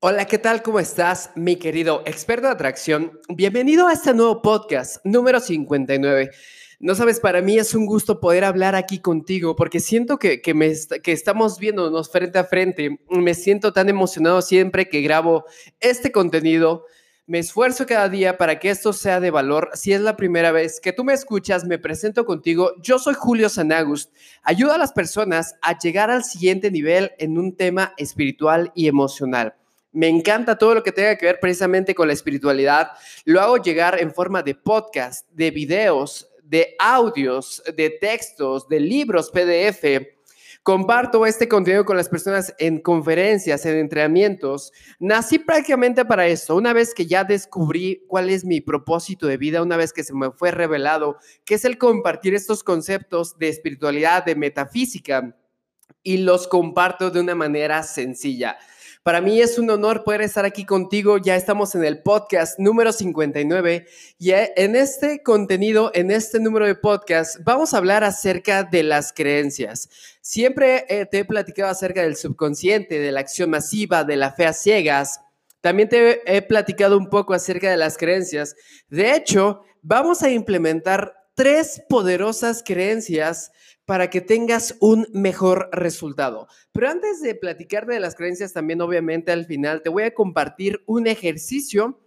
Hola, ¿qué tal? ¿Cómo estás, mi querido experto de atracción? Bienvenido a este nuevo podcast número 59. No sabes, para mí es un gusto poder hablar aquí contigo porque siento que, que, estamos viéndonos frente a frente. Me siento tan emocionado siempre que grabo este contenido. Me esfuerzo cada día para que esto sea de valor. Si es la primera vez que tú me escuchas, me presento contigo. Yo soy Julio Sanagust. Ayudo a las personas a llegar al siguiente nivel en un tema espiritual y emocional. Me encanta todo lo que tenga que ver precisamente con la espiritualidad. Lo hago llegar en forma de podcast, de videos, de audios, de textos, de libros PDF. Comparto este contenido con las personas en conferencias, en entrenamientos. Nací prácticamente para eso. Una vez que ya descubrí cuál es mi propósito de vida, una vez que se me fue revelado, que es el compartir estos conceptos de espiritualidad, de metafísica, y los comparto de una manera sencilla. Para mí es un honor poder estar aquí contigo. Ya estamos en el podcast número 59 y eh, en este contenido, en este número de podcast, vamos a hablar acerca de las creencias. Siempre eh, te he platicado acerca del subconsciente, de la acción masiva, de la fe a ciegas. También te he platicado un poco acerca de las creencias. De hecho, vamos a implementar tres poderosas creencias para que tengas un mejor resultado. Pero antes de platicar de las creencias, también obviamente al final te voy a compartir un ejercicio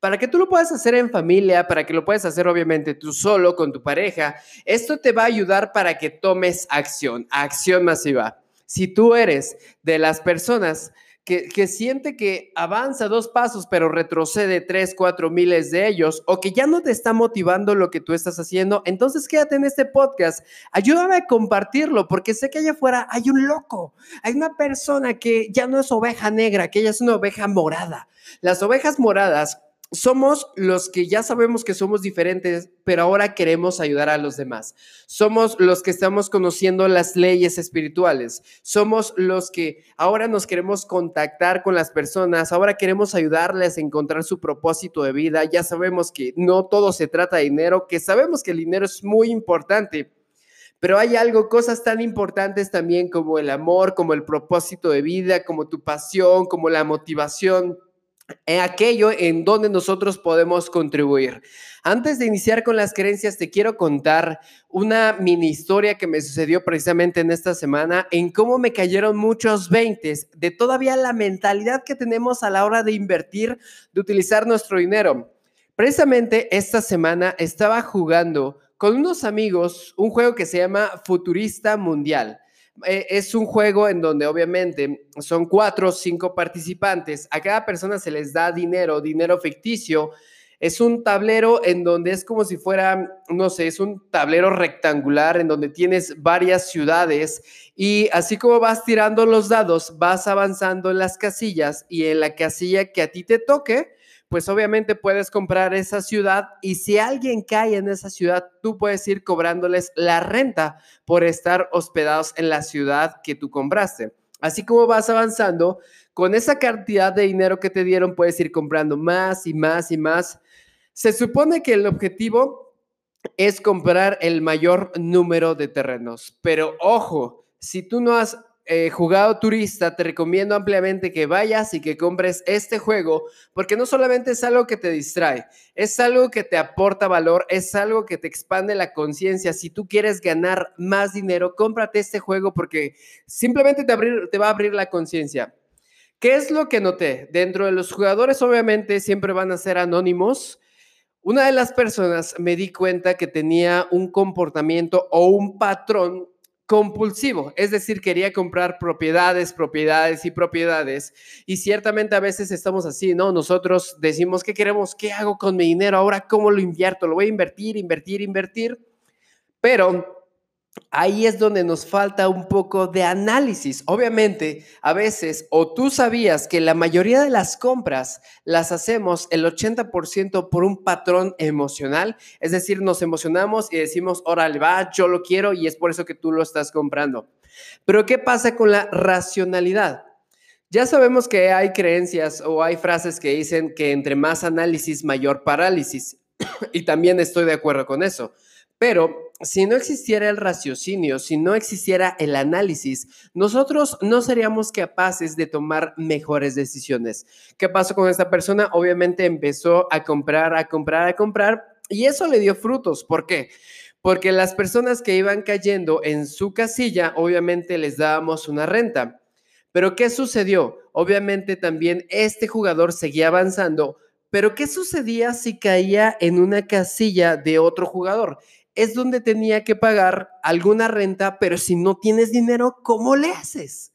para que tú lo puedas hacer en familia, para que lo puedas hacer obviamente tú solo, con tu pareja. Esto te va a ayudar para que tomes acción, acción masiva. Si tú eres de las personas que, siente que avanza dos pasos, pero retrocede tres, cuatro miles de ellos, o que ya no te está motivando lo que tú estás haciendo, entonces quédate en este podcast. Ayúdame a compartirlo, porque sé que allá afuera hay un loco, hay una persona que ya no es oveja negra, que ella es una oveja morada. Las ovejas moradas somos los que ya sabemos que somos diferentes, pero ahora queremos ayudar a los demás. Somos los que estamos conociendo las leyes espirituales. Somos los que ahora nos queremos contactar con las personas. Ahora queremos ayudarles a encontrar su propósito de vida. Ya sabemos que no todo se trata de dinero, que sabemos que el dinero es muy importante. Pero hay algo, cosas tan importantes también como el amor, como el propósito de vida, como tu pasión, como la motivación en aquello en donde nosotros podemos contribuir. Antes de iniciar con las creencias, te quiero contar una mini historia que me sucedió precisamente en esta semana en cómo me cayeron muchos veintes de todavía la mentalidad que tenemos a la hora de invertir, de utilizar nuestro dinero. Precisamente esta semana estaba jugando con unos amigos un juego que se llama Futurista Mundial. Eh, es un juego en donde obviamente son cuatro o cinco participantes. A cada persona se les da dinero, dinero ficticio. Es un tablero en donde es como si fuera, no sé, es un tablero rectangular en donde tienes varias ciudades y así como vas tirando los dados, vas avanzando en las casillas y en la casilla que a ti te toque, pues obviamente puedes comprar esa ciudad y si alguien cae en esa ciudad, tú puedes ir cobrándoles la renta por estar hospedados en la ciudad que tú compraste. Así como vas avanzando, con esa cantidad de dinero que te dieron, puedes ir comprando más y más y más. Se supone que el objetivo es comprar el mayor número de terrenos, pero ojo, si tú no has eh, jugado turista, te recomiendo ampliamente que vayas y que compres este juego, porque no solamente es algo que te distrae, es algo que te aporta valor, es algo que te expande la conciencia. Si tú quieres ganar más dinero, cómprate este juego porque simplemente te, te va a abrir la conciencia. ¿Qué es lo que noté? Dentro de los jugadores, obviamente, siempre van a ser anónimos. Una de las personas me di cuenta que tenía un comportamiento o un patrón compulsivo, es decir, quería comprar propiedades, propiedades y propiedades. Y ciertamente a veces estamos así, ¿no? Nosotros decimos, ¿qué queremos? ¿Qué hago con mi dinero? Ahora, ¿cómo lo invierto? Lo voy a invertir, invertir, invertir. Pero ahí es donde nos falta un poco de análisis. Obviamente, a veces, o tú sabías que la mayoría de las compras las hacemos el 80% por un patrón emocional, es decir, nos emocionamos y decimos, órale, va, yo lo quiero y es por eso que tú lo estás comprando. Pero ¿qué pasa con la racionalidad? Ya sabemos que hay creencias o hay frases que dicen que entre más análisis, mayor parálisis. y también estoy de acuerdo con eso. Pero si no existiera el raciocinio, si no existiera el análisis, nosotros no seríamos capaces de tomar mejores decisiones. ¿Qué pasó con esta persona? Obviamente empezó a comprar, a comprar, a comprar y eso le dio frutos. ¿Por qué? Porque las personas que iban cayendo en su casilla, obviamente les dábamos una renta. Pero ¿qué sucedió? Obviamente también este jugador seguía avanzando, pero ¿qué sucedía si caía en una casilla de otro jugador? Es donde tenía que pagar alguna renta, pero si no tienes dinero, ¿cómo le haces?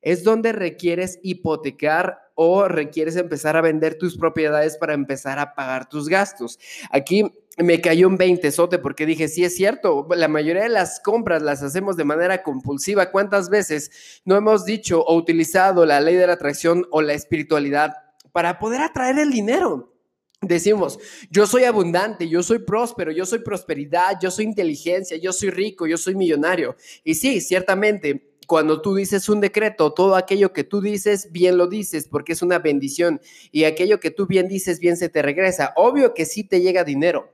Es donde requieres hipotecar o requieres empezar a vender tus propiedades para empezar a pagar tus gastos. Aquí me cayó un 20 sote porque dije, sí es cierto, la mayoría de las compras las hacemos de manera compulsiva. ¿Cuántas veces no hemos dicho o utilizado la ley de la atracción o la espiritualidad para poder atraer el dinero? Decimos, yo soy abundante, yo soy próspero, yo soy prosperidad, yo soy inteligencia, yo soy rico, yo soy millonario. Y sí, ciertamente, cuando tú dices un decreto, todo aquello que tú dices, bien lo dices, porque es una bendición. Y aquello que tú bien dices, bien se te regresa. Obvio que sí te llega dinero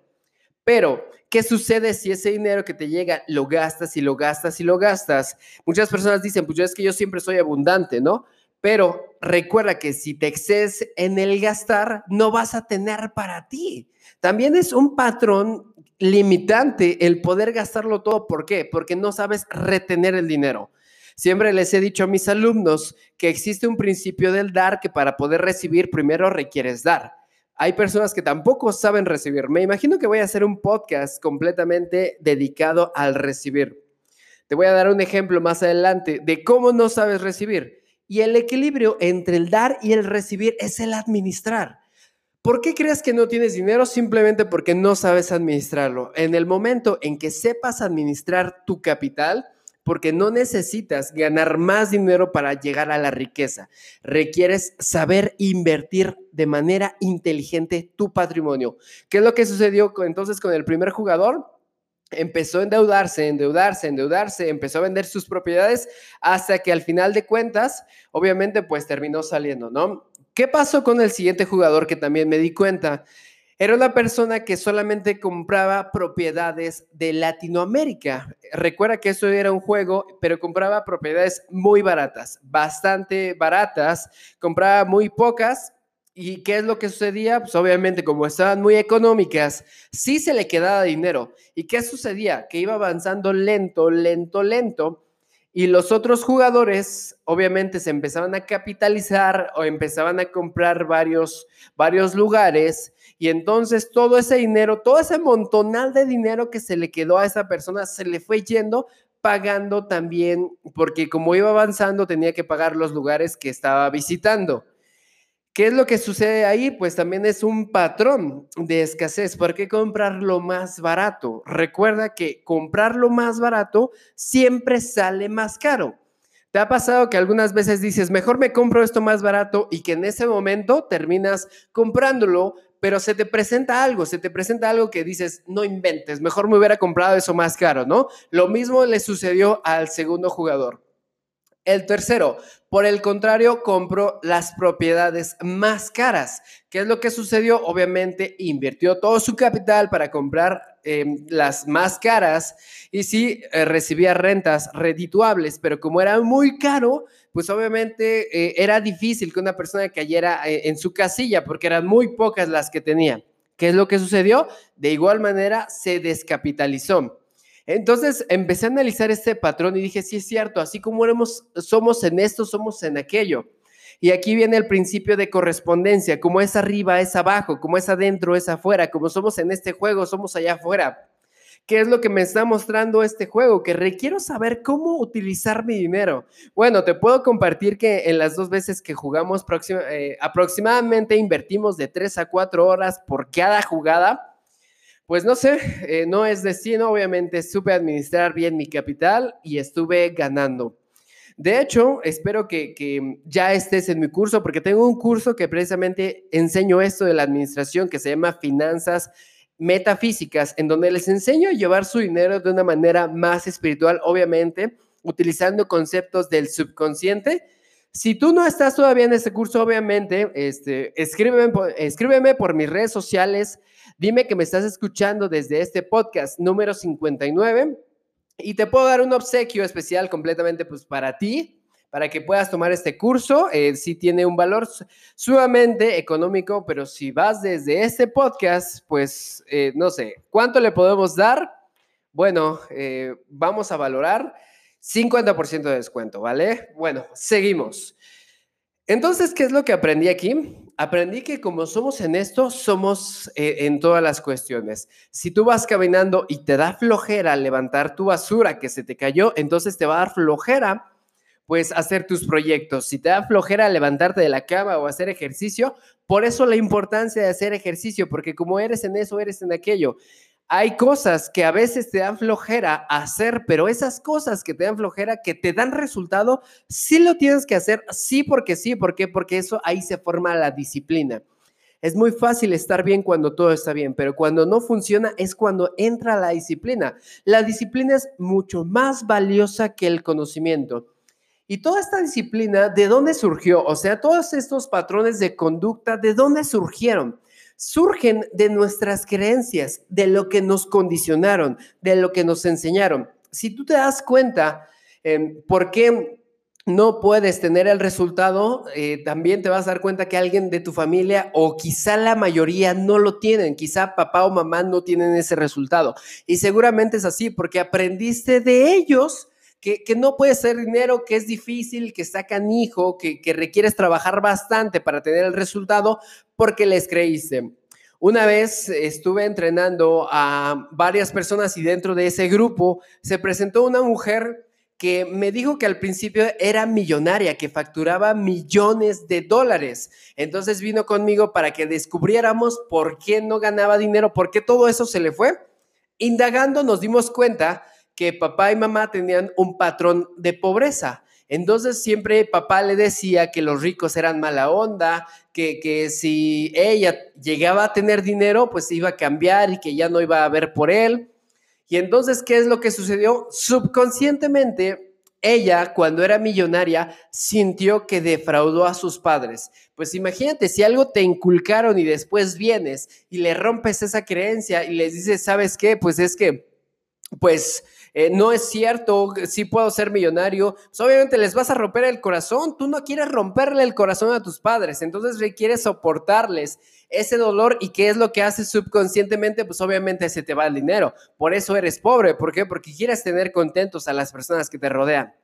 pero, ¿qué sucede si ese dinero que te llega lo gastas y lo gastas y lo gastas? Muchas personas dicen, pues yo es que yo siempre soy abundante, ¿no? Pero recuerda que si te excedes en el gastar, no vas a tener para ti. También es un patrón limitante el poder gastarlo todo. ¿Por qué? Porque no sabes retener el dinero. Siempre les he dicho a mis alumnos que existe un principio del dar que para poder recibir primero requieres dar hay personas que tampoco saben recibir. Me imagino que voy a hacer un podcast completamente dedicado al recibir. Te voy a dar un ejemplo más adelante de cómo no sabes recibir. Y el equilibrio entre el dar y el recibir es el administrar. ¿Por qué crees que no tienes dinero? Simplemente porque no sabes administrarlo. En el momento en que sepas administrar tu capital, porque no necesitas ganar más dinero para llegar a la riqueza. Requieres saber invertir de manera inteligente tu patrimonio. ¿Qué es lo que sucedió entonces con el primer jugador? Empezó a endeudarse, endeudarse, endeudarse, empezó a vender sus propiedades hasta que al final de cuentas, obviamente, pues terminó saliendo, ¿no? ¿Qué pasó con el siguiente jugador que también me di cuenta? Era una persona que solamente compraba propiedades de Latinoamérica. Recuerda que eso era un juego, pero compraba propiedades muy baratas, bastante baratas, compraba muy pocas. ¿Y qué es lo que sucedía? Pues obviamente como estaban muy económicas, sí se le quedaba dinero. ¿Y qué sucedía? Que iba avanzando lento, lento, lento. Y los otros jugadores obviamente se empezaban a capitalizar o empezaban a comprar varios, varios lugares y entonces todo ese dinero, todo ese montonal de dinero que se le quedó a esa persona, se le fue yendo pagando también, porque como iba avanzando tenía que pagar los lugares que estaba visitando. ¿Qué es lo que sucede ahí? Pues también es un patrón de escasez. ¿Por qué comprar lo más barato? Recuerda que comprar lo más barato siempre sale más caro. ¿Te ha pasado que algunas veces dices, mejor me compro esto más barato y que en ese momento terminas comprándolo pero se te presenta algo, se te presenta algo que dices, no inventes, mejor me hubiera comprado eso más caro, ¿no? Lo mismo le sucedió al segundo jugador. El tercero, por el contrario, compró las propiedades más caras. ¿Qué es lo que sucedió? Obviamente invirtió todo su capital para comprar em, las más caras y sí eh, recibía rentas redituables, pero como era muy caro, pues obviamente eh, era difícil que una persona cayera eh, en su casilla porque eran muy pocas las que tenía. ¿Qué es lo que sucedió? De igual manera, se descapitalizó. Entonces empecé a analizar este patrón y dije, sí es cierto, así como somos en esto, somos en aquello. Y aquí viene el principio de correspondencia, como es arriba, es abajo, como es adentro, es afuera, como somos en este juego, somos allá afuera. ¿Qué es lo que me está mostrando este juego? Que requiero saber cómo utilizar mi dinero. Bueno, te puedo compartir que en las dos veces que jugamos eh, aproximadamente invertimos de 3 a 4 horas por cada jugada pues no sé, eh, no es destino, obviamente supe administrar bien mi capital y estuve ganando. De hecho, espero que, ya estés en mi curso, porque tengo un curso que precisamente enseño esto de la administración que se llama Finanzas Metafísicas, en donde les enseño a llevar su dinero de una manera más espiritual, obviamente, utilizando conceptos del subconsciente. Si tú no estás todavía en ese curso, obviamente, este, escríbeme, escríbeme por mis redes sociales Dime que me estás escuchando desde este podcast número 59 y te puedo dar un obsequio especial completamente pues para ti, para que puedas tomar este curso. Eh, sí tiene un valor sumamente económico, pero si vas desde este podcast, pues eh, no sé, ¿cuánto le podemos dar? Bueno, eh, vamos a valorar 50% de descuento, ¿vale? Bueno, seguimos. Entonces, ¿qué es lo que aprendí aquí? Aprendí que como somos en esto, somos eh, en todas las cuestiones. Si tú vas caminando y te da flojera levantar tu basura que se te cayó, entonces te va a dar flojera pues hacer tus proyectos. Si te da flojera levantarte de la cama o hacer ejercicio, por eso la importancia de hacer ejercicio, porque como eres en eso, eres en aquello hay cosas que a veces te dan flojera hacer, pero esas cosas que te dan flojera, que te dan resultado, sí lo tienes que hacer, sí porque sí, ¿por? Porque eso ahí se forma la disciplina. Es muy fácil estar bien cuando todo está bien, pero cuando no funciona es cuando entra la disciplina. La disciplina es mucho más valiosa que el conocimiento. Y toda esta disciplina, ¿de dónde surgió? O sea, todos estos patrones de conducta, ¿de dónde surgieron? Surgen de nuestras creencias, de lo que nos condicionaron, de lo que nos enseñaron. Si tú te das cuenta em, por qué no puedes tener el resultado, eh, también te vas a dar cuenta que alguien de tu familia o quizá la mayoría no lo tienen, quizá papá o mamá no tienen ese resultado. Y seguramente es así porque aprendiste de ellos. Que, no puede ser dinero, que es difícil, que sacan hijo, que, que requieres trabajar bastante para tener el resultado, porque les creíste. Una vez estuve entrenando a varias personas y dentro de ese grupo se presentó una mujer que me dijo que al principio era millonaria, que facturaba millones de dólares. Entonces vino conmigo para que descubriéramos por qué no ganaba dinero, por qué todo eso se le fue. Indagando nos dimos cuenta que papá y mamá tenían un patrón de pobreza. Entonces siempre papá le decía que los ricos eran mala onda, que, que si ella llegaba a tener dinero, pues iba a cambiar y que ya no iba a ver por él. Y entonces, ¿qué es lo que sucedió? Subconscientemente, ella, cuando era millonaria, sintió que defraudó a sus padres. Pues imagínate, si algo te inculcaron y después vienes y le rompes esa creencia y les dices, ¿sabes qué? Pues es que, pues eh, no es cierto, sí puedo ser millonario, pues obviamente les vas a romper el corazón, tú no quieres romperle el corazón a tus padres, entonces requieres soportarles ese dolor. Y qué es lo que haces subconscientemente, pues obviamente se te va el dinero, por eso eres pobre, ¿por qué? Porque quieres tener contentos a las personas que te rodean.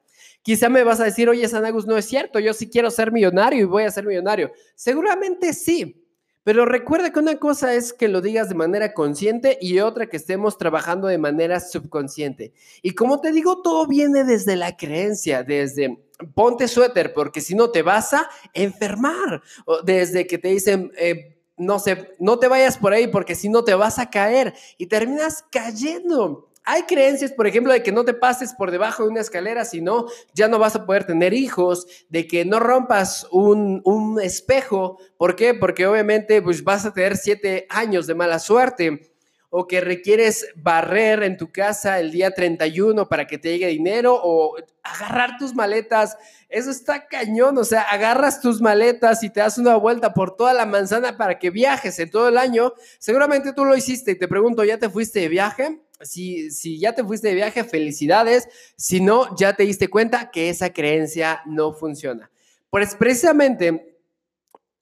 Quizá me vas a decir, oye, Sanagus, no es cierto, yo sí quiero ser millonario y voy a ser millonario. Seguramente sí, pero recuerda que una cosa es que lo digas de manera consciente y otra que estemos trabajando de manera subconsciente. Y como te digo, todo viene desde la creencia, desde ponte suéter porque si no te vas a enfermar, desde que te dicen... Eh, no sé, no te vayas por ahí porque si no te vas a caer y terminas cayendo. Hay creencias, por ejemplo, de que no te pases por debajo de una escalera, si no, ya no vas a poder tener hijos, de que no rompas un, espejo. ¿Por qué? Porque obviamente pues, vas a tener siete años de mala suerte o que requieres barrer en tu casa el día 31 para que te llegue dinero o agarrar tus maletas. Eso está cañón, o sea, agarras tus maletas y te das una vuelta por toda la manzana para que viajes en todo el año. Seguramente tú lo hiciste y te pregunto, ¿ya te fuiste de viaje? Si, ya te fuiste de viaje, felicidades. Si no, ya te diste cuenta que esa creencia no funciona. Pues precisamente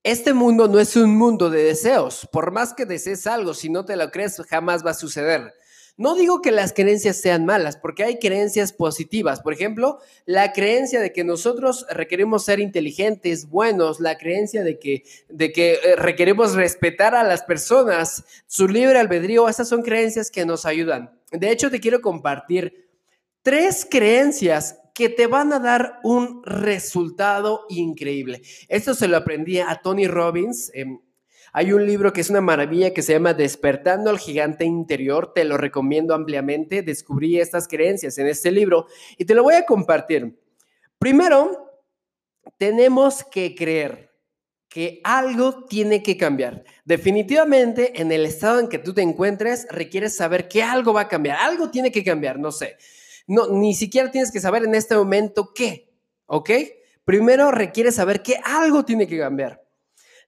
este mundo no es un mundo de deseos. Por más que desees algo, si no te lo crees, jamás va a suceder. No digo que las creencias sean malas, porque hay creencias positivas. Por ejemplo, la creencia de que nosotros requerimos ser inteligentes, buenos, la creencia de que, de que eh, requerimos respetar a las personas, su libre albedrío, esas son creencias que nos ayudan. De hecho, te quiero compartir tres creencias que te van a dar un resultado increíble. Esto se lo aprendí a Tony Robbins. Em, hay un libro que es una maravilla que se llama Despertando al Gigante Interior. Te lo recomiendo ampliamente. Descubrí estas creencias en este libro y te lo voy a compartir. Primero, tenemos que creer que algo tiene que cambiar. Definitivamente, en el estado en que tú te encuentres, requieres saber que algo va a cambiar. Algo tiene que cambiar, no sé. No, ni siquiera tienes que saber en este momento qué, ¿ok? Primero requieres saber que algo tiene que cambiar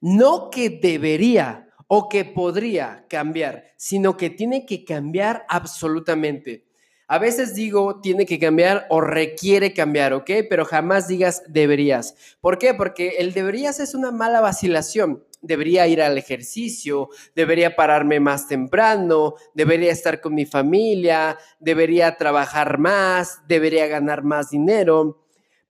no que debería o que podría cambiar, sino que tiene que cambiar absolutamente. A veces digo tiene que cambiar o requiere cambiar, ¿ok? Pero jamás digas deberías. ¿Por qué? Porque el deberías es una mala vacilación. Debería ir al ejercicio, debería pararme más temprano, debería estar con mi familia, debería trabajar más, debería ganar más dinero.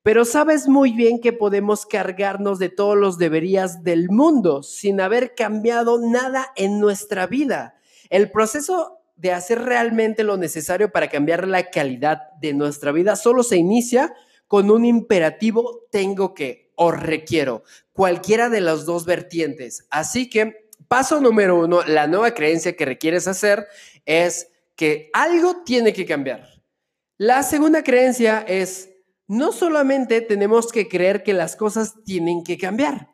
Pero sabes muy bien que podemos cargarnos de todos los deberías del mundo sin haber cambiado nada en nuestra vida. El proceso de hacer realmente lo necesario para cambiar la calidad de nuestra vida solo se inicia con un imperativo tengo que o requiero, cualquiera de las dos vertientes. Así que paso número uno, la nueva creencia que requieres hacer es que algo tiene que cambiar. La segunda creencia es no solamente tenemos que creer que las cosas tienen que cambiar,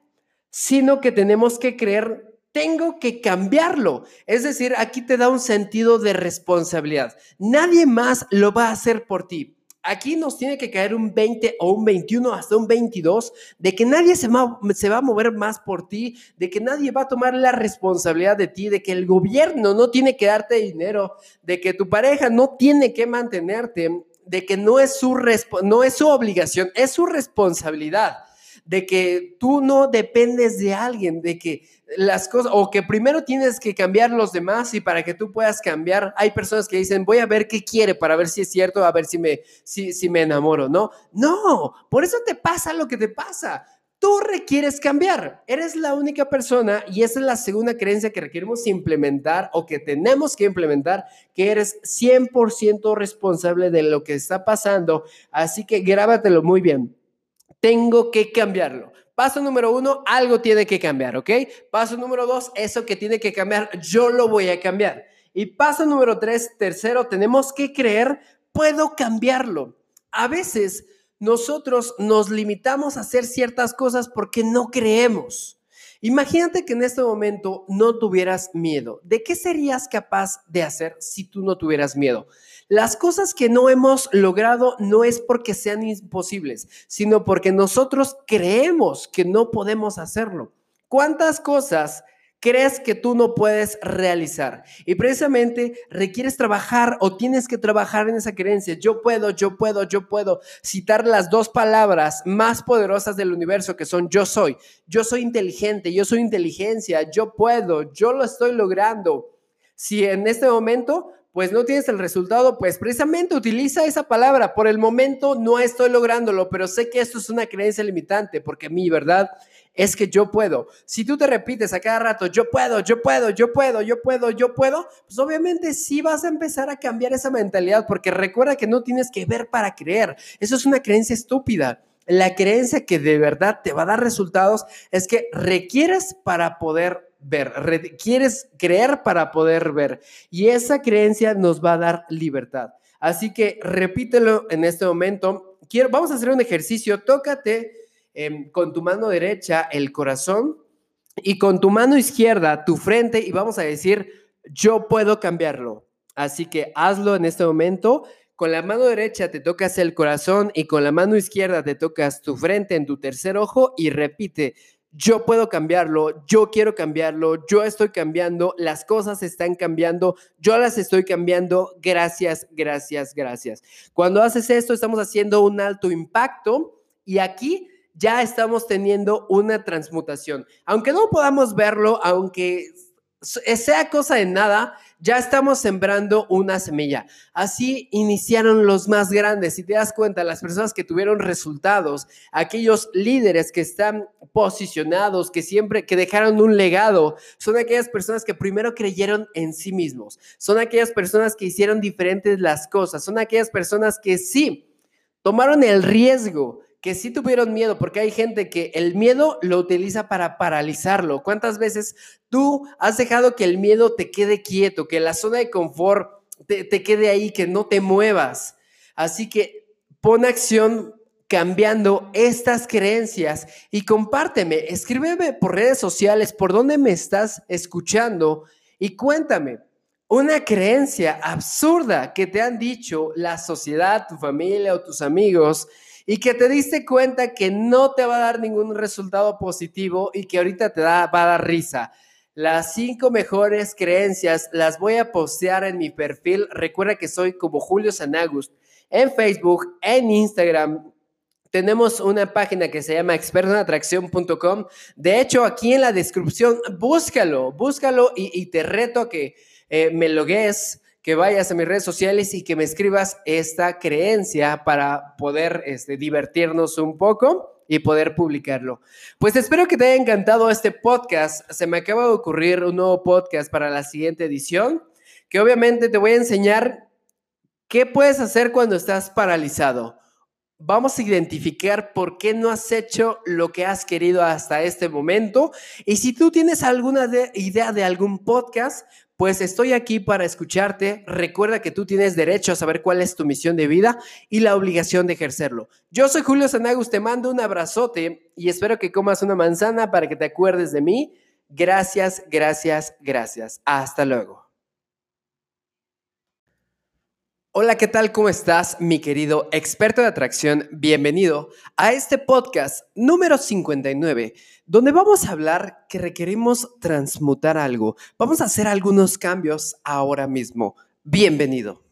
sino que tenemos que creer, tengo que cambiarlo. Es decir, aquí te da un sentido de responsabilidad. Nadie más lo va a hacer por ti. Aquí nos tiene que caer un 20 o un 21 hasta un 22 de que nadie se se va a mover más por ti, de que nadie va a tomar la responsabilidad de ti, de que el gobierno no tiene que darte dinero, de que tu pareja no tiene que mantenerte, de que no es su, no es su obligación, es su responsabilidad, de que tú no dependes de alguien, de que las cosas, o que primero tienes que cambiar los demás y para que tú puedas cambiar, hay personas que dicen, voy a ver qué quiere para ver si es cierto, a ver si me, si, si me enamoro, ¿no? No, por eso te pasa lo que te pasa. Tú requieres cambiar. Eres la única persona y esa es la segunda creencia que requerimos implementar o que tenemos que implementar, que eres 100% responsable de lo que está pasando. Así que grábatelo muy bien. Tengo que cambiarlo. Paso número uno, algo tiene que cambiar, ¿ok? Paso número dos, eso que tiene que cambiar, yo lo voy a cambiar. Y paso número tres, tercero, tenemos que creer, puedo cambiarlo. A veces nosotros nos limitamos a hacer ciertas cosas porque no creemos. Imagínate que en este momento no tuvieras miedo. ¿De qué serías capaz de hacer si tú no tuvieras miedo? Las cosas que no hemos logrado no es porque sean imposibles, sino porque nosotros creemos que no podemos hacerlo. ¿Cuántas cosas crees que tú no puedes realizar. Y precisamente requieres trabajar o tienes que trabajar en esa creencia. Yo puedo, yo puedo, yo puedo. Citar las dos palabras más poderosas del universo que son yo soy. Yo soy inteligente, yo soy inteligencia, yo puedo, yo lo estoy logrando. Si en este momento pues no tienes el resultado, pues precisamente utiliza esa palabra. Por el momento no estoy lográndolo, pero sé que esto es una creencia limitante, porque mi verdad es que yo puedo. Si tú te repites a cada rato, yo puedo, yo puedo, yo puedo, yo puedo, yo puedo, pues obviamente sí vas a empezar a cambiar esa mentalidad porque recuerda que no tienes que ver para creer. Eso es una creencia estúpida. La creencia que de verdad te va a dar resultados es que requieres para poder ver, requieres creer para poder ver. Y esa creencia nos va a dar libertad. Así que repítelo en este momento. Quiero, vamos a hacer un ejercicio. Tócate Em, con tu mano derecha el corazón y con tu mano izquierda tu frente y vamos a decir, yo puedo cambiarlo. Así que hazlo en este momento. Con la mano derecha te tocas el corazón y con la mano izquierda te tocas tu frente en tu tercer ojo y repite, yo puedo cambiarlo, yo quiero cambiarlo, yo estoy cambiando, las cosas están cambiando, yo las estoy cambiando, gracias, gracias, gracias. Cuando haces esto, estamos haciendo un alto impacto y aquí ya estamos teniendo una transmutación. Aunque no podamos verlo, aunque sea cosa de nada, ya estamos sembrando una semilla. Así iniciaron los más grandes. Si te das cuenta, las personas que tuvieron resultados, aquellos líderes que están posicionados, que siempre, que dejaron un legado, son aquellas personas que primero creyeron en sí mismos. Son aquellas personas que hicieron diferentes las cosas. Son aquellas personas que sí tomaron el riesgo que sí tuvieron miedo, porque hay gente que el miedo lo utiliza para paralizarlo. ¿Cuántas veces tú has dejado que el miedo te quede quieto, que la zona de confort te, te quede ahí, que no te muevas? Así que pon acción cambiando estas creencias y compárteme, escríbeme por redes sociales por dónde me estás escuchando y cuéntame una creencia absurda que te han dicho la sociedad, tu familia o tus amigos y que te diste cuenta que no te va a dar ningún resultado positivo y que ahorita te da, va a dar risa. Las cinco mejores creencias las voy a postear en mi perfil. Recuerda que soy como Julio Sanagust en Facebook, en Instagram. Tenemos una página que se llama expertoenatracción.com. De hecho, aquí en la descripción, búscalo, búscalo y, te reto a que eh, me logues, que vayas a mis redes sociales y que me escribas esta creencia para poder este, divertirnos un poco y poder publicarlo. Pues espero que te haya encantado este podcast. Se me acaba de ocurrir un nuevo podcast para la siguiente edición, que obviamente te voy a enseñar qué puedes hacer cuando estás paralizado. Vamos a identificar por qué no has hecho lo que has querido hasta este momento. Y si tú tienes alguna idea de algún podcast, pues estoy aquí para escucharte. Recuerda que tú tienes derecho a saber cuál es tu misión de vida y la obligación de ejercerlo. Yo soy Julio Sanagus, te mando un abrazote y espero que comas una manzana para que te acuerdes de mí. Gracias, gracias, gracias. Hasta luego. Hola, ¿qué tal? ¿Cómo estás, mi querido experto de atracción? Bienvenido a este podcast número 59, donde vamos a hablar que requerimos transmutar algo. Vamos a hacer algunos cambios ahora mismo. Bienvenido.